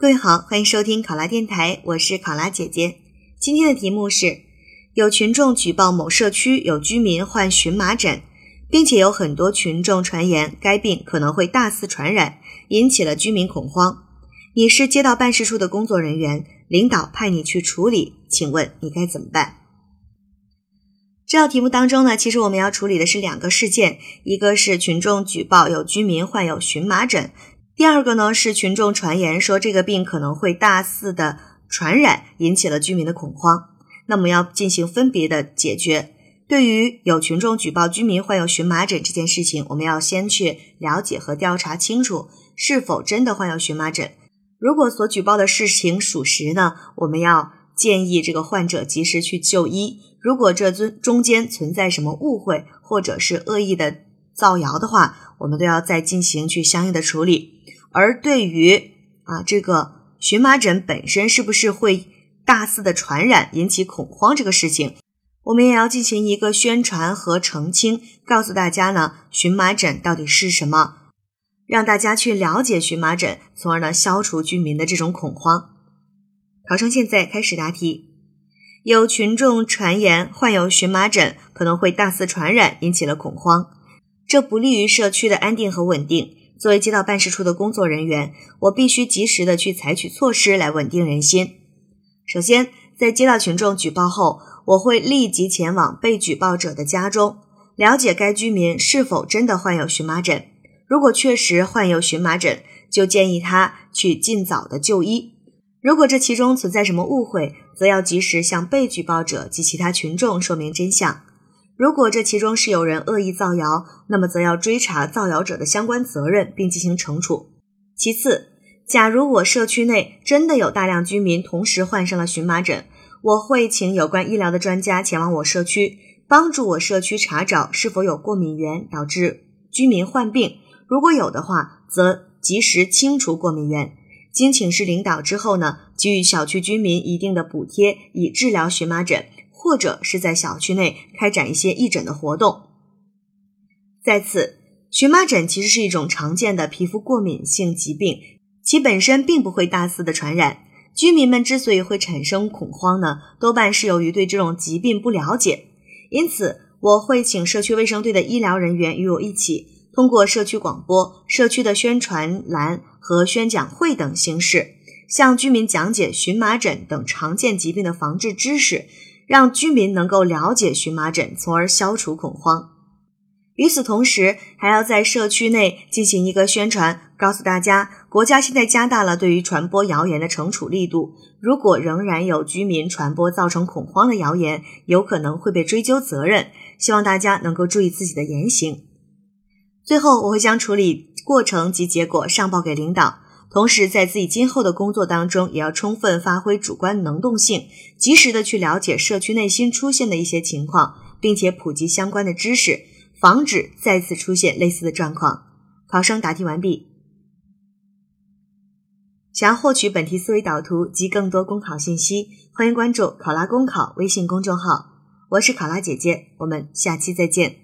各位好，欢迎收听考拉电台，我是考拉姐姐。今天的题目是：有群众举报某社区有居民患荨麻疹，并且有很多群众传言该病可能会大肆传染，引起了居民恐慌。你是街道办事处的工作人员，领导派你去处理，请问你该怎么办？这道题目当中呢，其实我们要处理的是两个事件，一个是群众举报有居民患有荨麻疹。第二个呢是群众传言说这个病可能会大肆的传染，引起了居民的恐慌。那么要进行分别的解决。对于有群众举报居民患有荨麻疹这件事情，我们要先去了解和调查清楚是否真的患有荨麻疹。如果所举报的事情属实呢，我们要建议这个患者及时去就医。如果这中中间存在什么误会或者是恶意的造谣的话，我们都要再进行去相应的处理。而对于啊这个荨麻疹本身是不是会大肆的传染引起恐慌这个事情，我们也要进行一个宣传和澄清，告诉大家呢荨麻疹到底是什么，让大家去了解荨麻疹，从而呢消除居民的这种恐慌。考生现在开始答题，有群众传言患有荨麻疹可能会大肆传染，引起了恐慌，这不利于社区的安定和稳定。作为街道办事处的工作人员，我必须及时的去采取措施来稳定人心。首先，在接到群众举报后，我会立即前往被举报者的家中，了解该居民是否真的患有荨麻疹。如果确实患有荨麻疹，就建议他去尽早的就医。如果这其中存在什么误会，则要及时向被举报者及其他群众说明真相。如果这其中是有人恶意造谣，那么则要追查造谣者的相关责任，并进行惩处。其次，假如我社区内真的有大量居民同时患上了荨麻疹，我会请有关医疗的专家前往我社区，帮助我社区查找是否有过敏源导致居民患病。如果有的话，则及时清除过敏源。经请示领导之后呢，给予小区居民一定的补贴，以治疗荨麻疹。或者是在小区内开展一些义诊的活动。在此，荨麻疹其实是一种常见的皮肤过敏性疾病，其本身并不会大肆的传染。居民们之所以会产生恐慌呢，多半是由于对这种疾病不了解。因此，我会请社区卫生队的医疗人员与我一起，通过社区广播、社区的宣传栏和宣讲会等形式，向居民讲解荨麻疹等常见疾病的防治知识。让居民能够了解荨麻疹，从而消除恐慌。与此同时，还要在社区内进行一个宣传，告诉大家，国家现在加大了对于传播谣言的惩处力度。如果仍然有居民传播造成恐慌的谣言，有可能会被追究责任。希望大家能够注意自己的言行。最后，我会将处理过程及结果上报给领导。同时，在自己今后的工作当中，也要充分发挥主观能动性，及时的去了解社区内新出现的一些情况，并且普及相关的知识，防止再次出现类似的状况。考生答题完毕。想要获取本题思维导图及更多公考信息，欢迎关注“考拉公考”微信公众号。我是考拉姐姐，我们下期再见。